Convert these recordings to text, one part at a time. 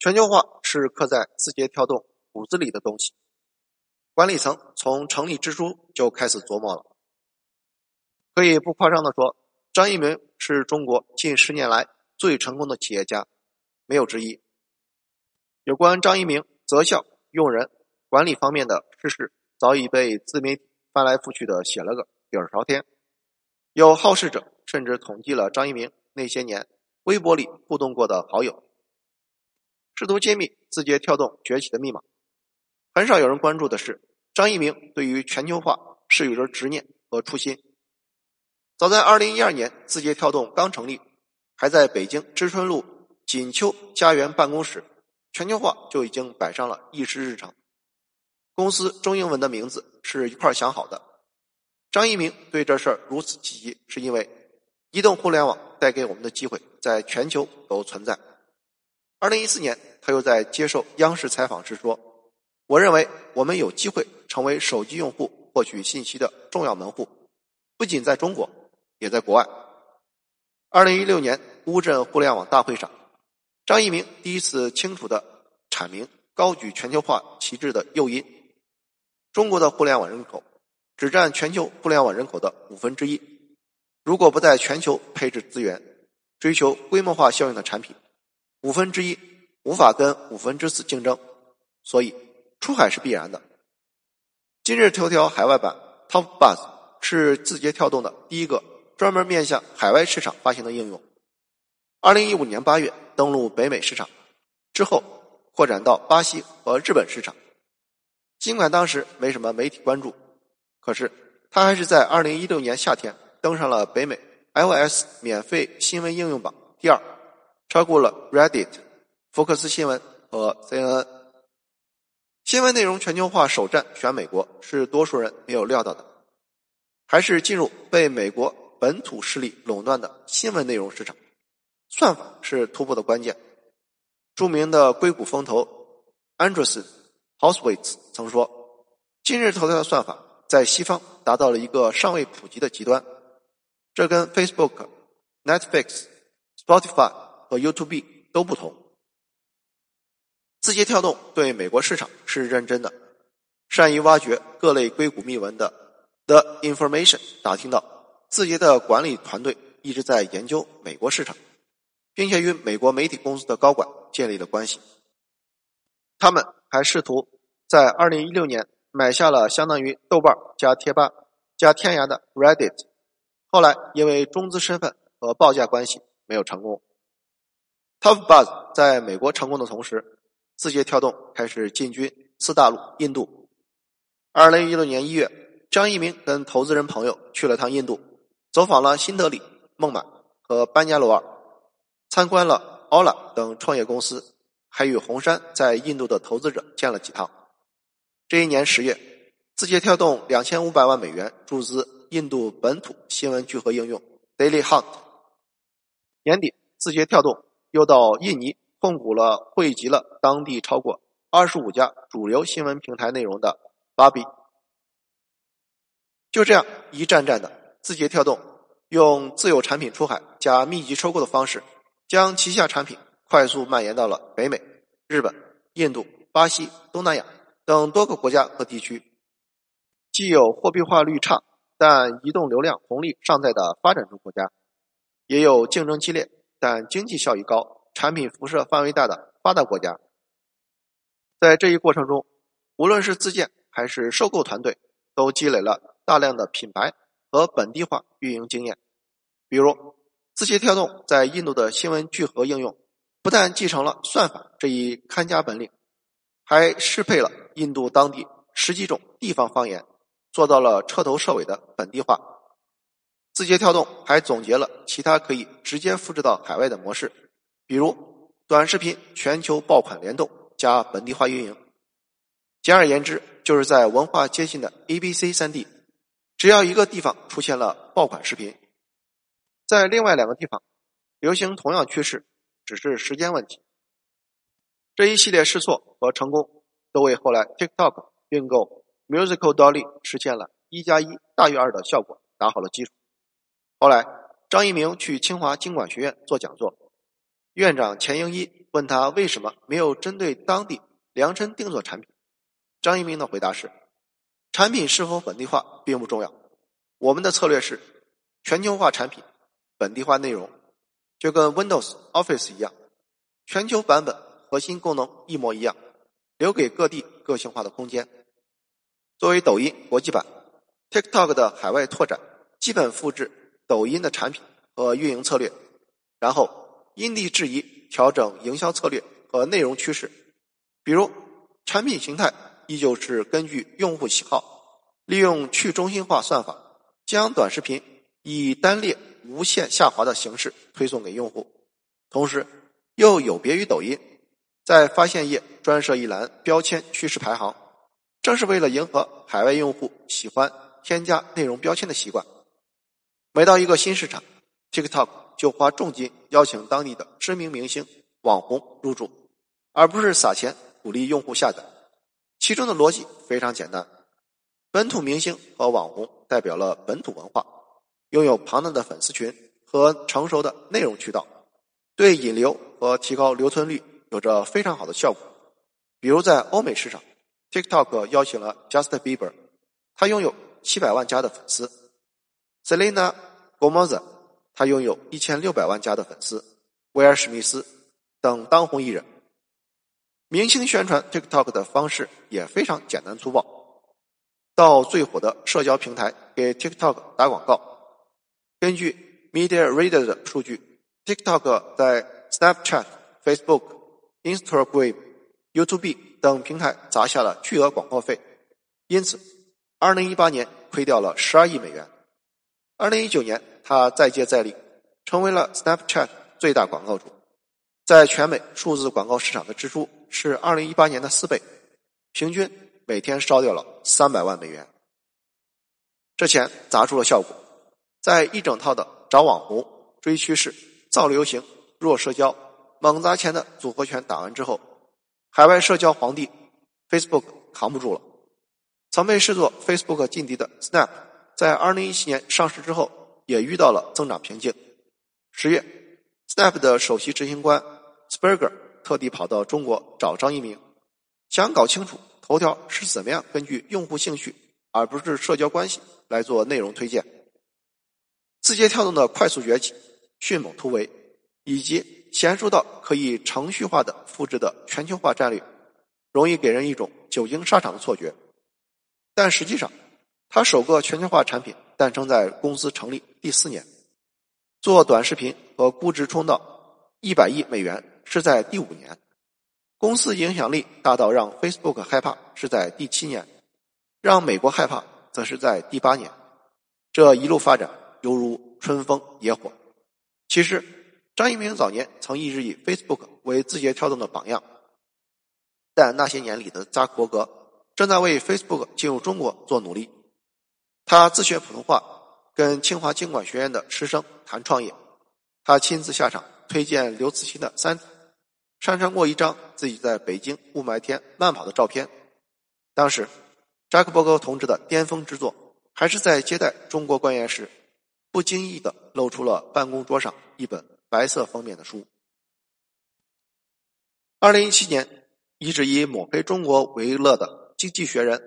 全球化是刻在字节跳动骨子里的东西，管理层从成立之初就开始琢磨了。可以不夸张的说，张一鸣是中国近十年来最成功的企业家，没有之一。有关张一鸣择校、用人、管理方面的事实，早已被自媒体翻来覆去的写了个底儿朝天。有好事者甚至统计了张一鸣那些年微博里互动过的好友，试图揭秘字节跳动崛起的密码。很少有人关注的是，张一鸣对于全球化是有着执念和初心。早在二零一二年，字节跳动刚成立，还在北京知春路锦秋家园办公室，全球化就已经摆上了议事日程。公司中英文的名字是一块想好的。张一鸣对这事儿如此积极，是因为移动互联网带给我们的机会在全球都存在。二零一四年，他又在接受央视采访时说：“我认为我们有机会成为手机用户获取信息的重要门户，不仅在中国，也在国外。”二零一六年乌镇互联网大会上，张一鸣第一次清楚的阐明高举全球化旗帜的诱因：中国的互联网人口。只占全球互联网人口的五分之一。如果不在全球配置资源，追求规模化效应的产品，五分之一无法跟五分之四竞争，所以出海是必然的。今日头条海外版 Top Bus 是字节跳动的第一个专门面向海外市场发行的应用。二零一五年八月登陆北美市场，之后扩展到巴西和日本市场。尽管当时没什么媒体关注。可是，它还是在二零一六年夏天登上了北美 iOS 免费新闻应用榜第二，超过了 Reddit、福克斯新闻和 CNN。新闻内容全球化首站选美国，是多数人没有料到的，还是进入被美国本土势力垄断的新闻内容市场。算法是突破的关键。著名的硅谷风投 Andreessen h o u s e w i t z 曾说：“今日头条的算法。”在西方达到了一个尚未普及的极端，这跟 Facebook、Netflix、Spotify 和 YouTube 都不同。字节跳动对美国市场是认真的，善于挖掘各类硅谷秘闻的 The Information 打听到，字节的管理团队一直在研究美国市场，并且与美国媒体公司的高管建立了关系。他们还试图在2016年。买下了相当于豆瓣加贴吧加天涯的 Reddit，后来因为中资身份和报价关系没有成功。Top Buzz 在美国成功的同时，字节跳动开始进军次大陆印度。二零一六年一月，张一鸣跟投资人朋友去了趟印度，走访了新德里、孟买和班加罗尔，参观了 Ola 等创业公司，还与红杉在印度的投资者见了几趟。这一年十月，字节跳动两千五百万美元注资印度本土新闻聚合应用 Daily Hunt。年底，字节跳动又到印尼控股了汇集了当地超过二十五家主流新闻平台内容的芭比。就这样一站站的，字节跳动用自有产品出海加密集收购的方式，将旗下产品快速蔓延到了北美、日本、印度、巴西、东南亚。等多个国家和地区，既有货币化率差但移动流量红利尚在的发展中国家，也有竞争激烈但经济效益高、产品辐射范围大的发达国家。在这一过程中，无论是自建还是收购团队，都积累了大量的品牌和本地化运营经验。比如，字节跳动在印度的新闻聚合应用，不但继承了算法这一看家本领，还适配了。印度当地十几种地方方言，做到了彻头彻尾的本地化。字节跳动还总结了其他可以直接复制到海外的模式，比如短视频全球爆款联动加本地化运营。简而言之，就是在文化接近的 A、B、C 三地，只要一个地方出现了爆款视频，在另外两个地方流行同样趋势，只是时间问题。这一系列试错和成功。都为后来 TikTok 并购 Musical Dolly 实现了一加一大于二的效果打好了基础。后来，张一鸣去清华经管学院做讲座，院长钱英一问他为什么没有针对当地量身定做产品，张一鸣的回答是：产品是否本地化并不重要，我们的策略是全球化产品，本地化内容，就跟 Windows Office 一样，全球版本核心功能一模一样，留给各地个性化的空间。作为抖音国际版，TikTok 的海外拓展基本复制抖音的产品和运营策略，然后因地制宜调整营销策略和内容趋势。比如，产品形态依旧是根据用户喜好，利用去中心化算法，将短视频以单列无限下滑的形式推送给用户，同时又有别于抖音，在发现页专设一栏标签趋势排行。正是为了迎合海外用户喜欢添加内容标签的习惯，每到一个新市场，TikTok 就花重金邀请当地的知名明星、网红入驻，而不是撒钱鼓励用户下载。其中的逻辑非常简单：本土明星和网红代表了本土文化，拥有庞大的粉丝群和成熟的内容渠道，对引流和提高留存率有着非常好的效果。比如在欧美市场。TikTok 邀请了 Justin Bieber，他拥有七百万加的粉丝；Selena Gomez，他拥有一千六百万加的粉丝；威尔史密斯等当红艺人。明星宣传 TikTok 的方式也非常简单粗暴，到最火的社交平台给 TikTok 打广告。根据 Media Reader 的数据，TikTok 在 Snapchat、Facebook、Instagram、YouTube。等平台砸下了巨额广告费，因此，二零一八年亏掉了十二亿美元。二零一九年，他再接再厉，成为了 Snapchat 最大广告主，在全美数字广告市场的支出是二零一八年的四倍，平均每天烧掉了三百万美元。这钱砸出了效果，在一整套的找网红、追趋势、造流行、弱社交、猛砸钱的组合拳打完之后。海外社交皇帝 Facebook 扛不住了。曾被视作 Facebook 劲敌的 Snap，在2017年上市之后，也遇到了增长瓶颈。十月，Snap 的首席执行官 Sperger 特地跑到中国找张一鸣，想搞清楚头条是怎么样根据用户兴趣，而不是社交关系来做内容推荐。字节跳动的快速崛起、迅猛突围，以及娴熟到可以程序化的复制的全球化战略，容易给人一种久经沙场的错觉。但实际上，他首个全球化产品诞生在公司成立第四年，做短视频和估值冲到一百亿美元是在第五年，公司影响力大到让 Facebook 害怕是在第七年，让美国害怕则是在第八年。这一路发展犹如春风野火。其实。张一鸣早年曾一直以 Facebook 为字节跳动的榜样，但那些年里的扎克伯格正在为 Facebook 进入中国做努力。他自学普通话，跟清华经管学院的师生谈创业。他亲自下场推荐刘慈欣的《三》，上传过一张自己在北京雾霾天慢跑的照片。当时，扎克伯格同志的巅峰之作，还是在接待中国官员时，不经意的露出了办公桌上一本。白色封面的书。二零一七年，一直以抹黑中国为乐的《经济学人》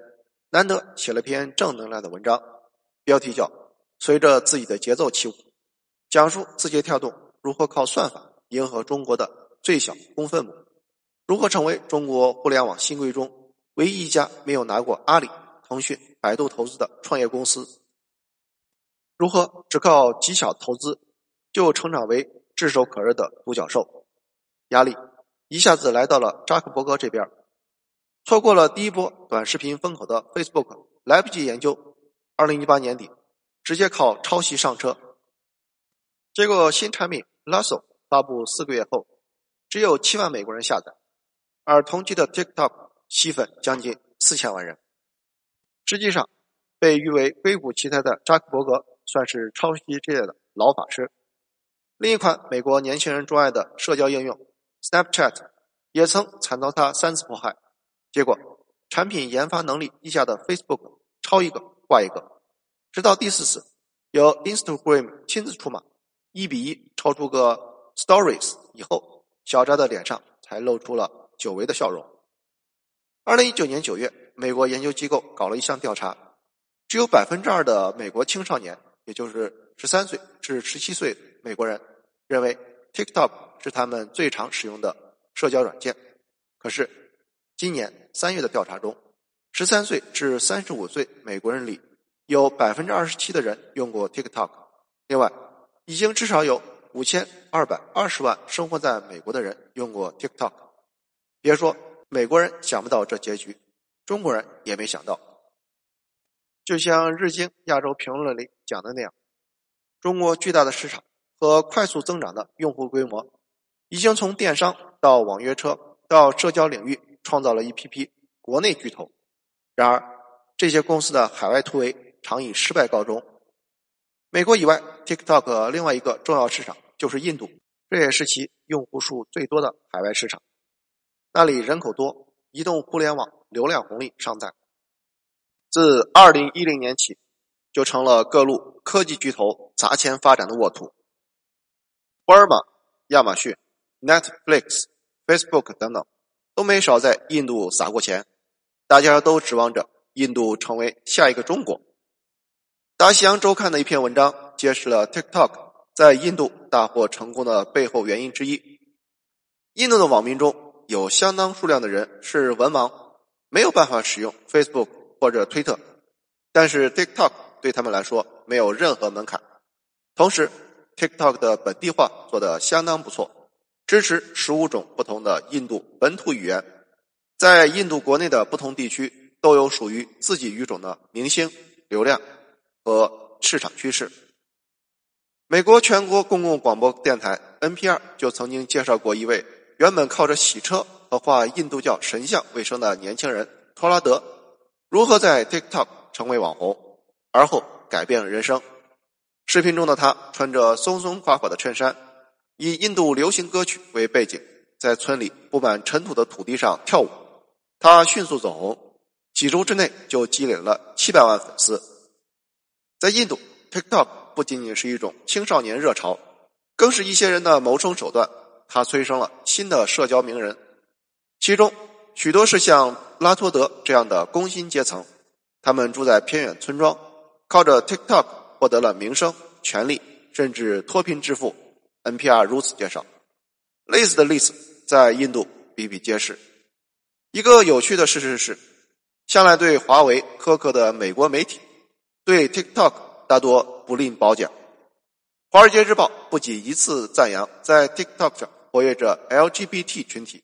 难得写了篇正能量的文章，标题叫《随着自己的节奏起舞》，讲述字节跳动如何靠算法迎合中国的最小公分母，如何成为中国互联网新贵中唯一一家没有拿过阿里、腾讯、百度投资的创业公司，如何只靠极小投资就成长为。炙手可热的独角兽，压力一下子来到了扎克伯格这边。错过了第一波短视频风口的 Facebook 来不及研究，二零一八年底直接靠抄袭上车。结果新产品 Lasso 发布四个月后，只有七万美国人下载，而同期的 TikTok 吸粉将近四千万人。实际上，被誉为硅谷奇才的扎克伯格算是抄袭界的老法师。另一款美国年轻人钟爱的社交应用 Snapchat 也曾惨遭他三次迫害，结果产品研发能力低下的 Facebook 抄一个挂一个，直到第四次由 Instagram 亲自出马，一比一超出个 Stories 以后，小扎的脸上才露出了久违的笑容。二零一九年九月，美国研究机构搞了一项调查，只有百分之二的美国青少年，也就是十三岁至十七岁美国人，认为 TikTok 是他们最常使用的社交软件。可是，今年三月的调查中，十三岁至三十五岁美国人里，有百分之二十七的人用过 TikTok。另外，已经至少有五千二百二十万生活在美国的人用过 TikTok。别说。美国人想不到这结局，中国人也没想到。就像日经亚洲评论里讲的那样，中国巨大的市场和快速增长的用户规模，已经从电商到网约车到社交领域，创造了一批批国内巨头。然而，这些公司的海外突围常以失败告终。美国以外，TikTok 另外一个重要市场就是印度，这也是其用户数最多的海外市场。那里人口多，移动互联网流量红利尚在。自二零一零年起，就成了各路科技巨头砸钱发展的沃土。沃尔玛、亚马逊、Netflix、Facebook 等等，都没少在印度撒过钱。大家都指望着印度成为下一个中国。大西洋周刊的一篇文章揭示了 TikTok 在印度大获成功的背后原因之一：印度的网民中。有相当数量的人是文盲，没有办法使用 Facebook 或者推特，但是 TikTok 对他们来说没有任何门槛。同时，TikTok 的本地化做得相当不错，支持十五种不同的印度本土语言，在印度国内的不同地区都有属于自己语种的明星、流量和市场趋势。美国全国公共广播电台 NPR 就曾经介绍过一位。原本靠着洗车和画印度教神像为生的年轻人托拉德，如何在 TikTok 成为网红，而后改变了人生。视频中的他穿着松松垮垮的衬衫，以印度流行歌曲为背景，在村里布满尘土的土地上跳舞。他迅速走红，几周之内就积累了七百万粉丝。在印度，TikTok 不仅仅是一种青少年热潮，更是一些人的谋生手段。他催生了新的社交名人，其中许多是像拉托德这样的工薪阶层，他们住在偏远村庄，靠着 TikTok 获得了名声、权力，甚至脱贫致富。NPR 如此介绍，类似的例子在印度比比皆是。一个有趣的事实是，向来对华为苛刻的美国媒体，对 TikTok 大多不吝褒奖。《华尔街日报》不仅一次赞扬在 TikTok 上。活跃着 LGBT 群体，《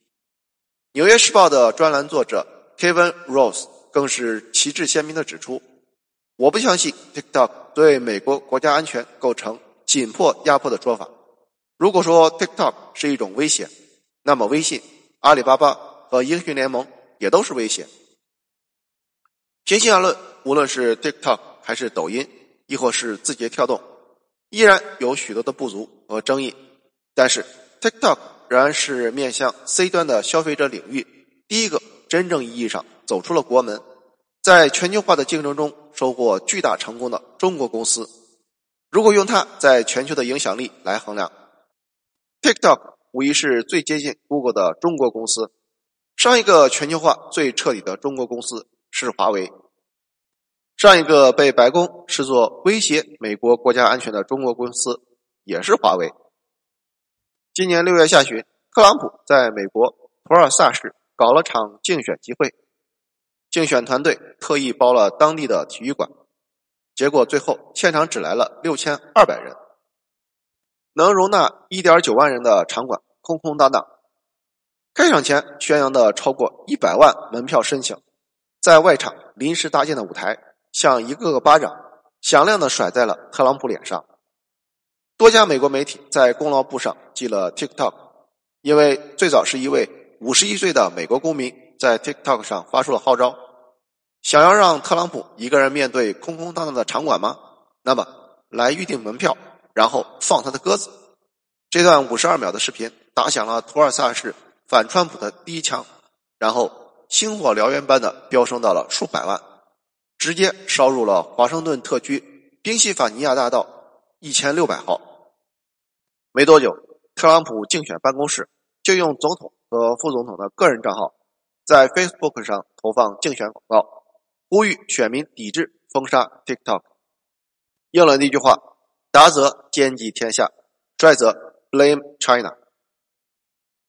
纽约时报》的专栏作者 Kevin Rose 更是旗帜鲜明的指出：“我不相信 TikTok 对美国国家安全构成紧迫压迫的说法。如果说 TikTok 是一种威胁，那么微信、阿里巴巴和英雄联盟也都是威胁。平心而论，无论是 TikTok 还是抖音，亦或是字节跳动，依然有许多的不足和争议，但是。” TikTok 仍然是面向 C 端的消费者领域第一个真正意义上走出了国门，在全球化的竞争中收获巨大成功的中国公司。如果用它在全球的影响力来衡量，TikTok 无疑是最接近 Google 的中国公司。上一个全球化最彻底的中国公司是华为，上一个被白宫视作威胁美国国家安全的中国公司也是华为。今年六月下旬，特朗普在美国普尔萨市搞了场竞选集会，竞选团队特意包了当地的体育馆，结果最后现场只来了六千二百人，能容纳一点九万人的场馆空空荡荡。开场前宣扬的超过一百万门票申请，在外场临时搭建的舞台，像一个个巴掌，响亮的甩在了特朗普脸上。多家美国媒体在功劳簿上记了 TikTok，因为最早是一位五十一岁的美国公民在 TikTok 上发出了号召，想要让特朗普一个人面对空空荡荡的场馆吗？那么来预定门票，然后放他的鸽子。这段五十二秒的视频打响了图尔萨市反川普的第一枪，然后星火燎原般的飙升到了数百万，直接烧入了华盛顿特区宾夕法尼亚大道一千六百号。没多久，特朗普竞选办公室就用总统和副总统的个人账号，在 Facebook 上投放竞选广告，呼吁选民抵制封杀 TikTok。应了那句话：达则兼济天下，衰则 blame China。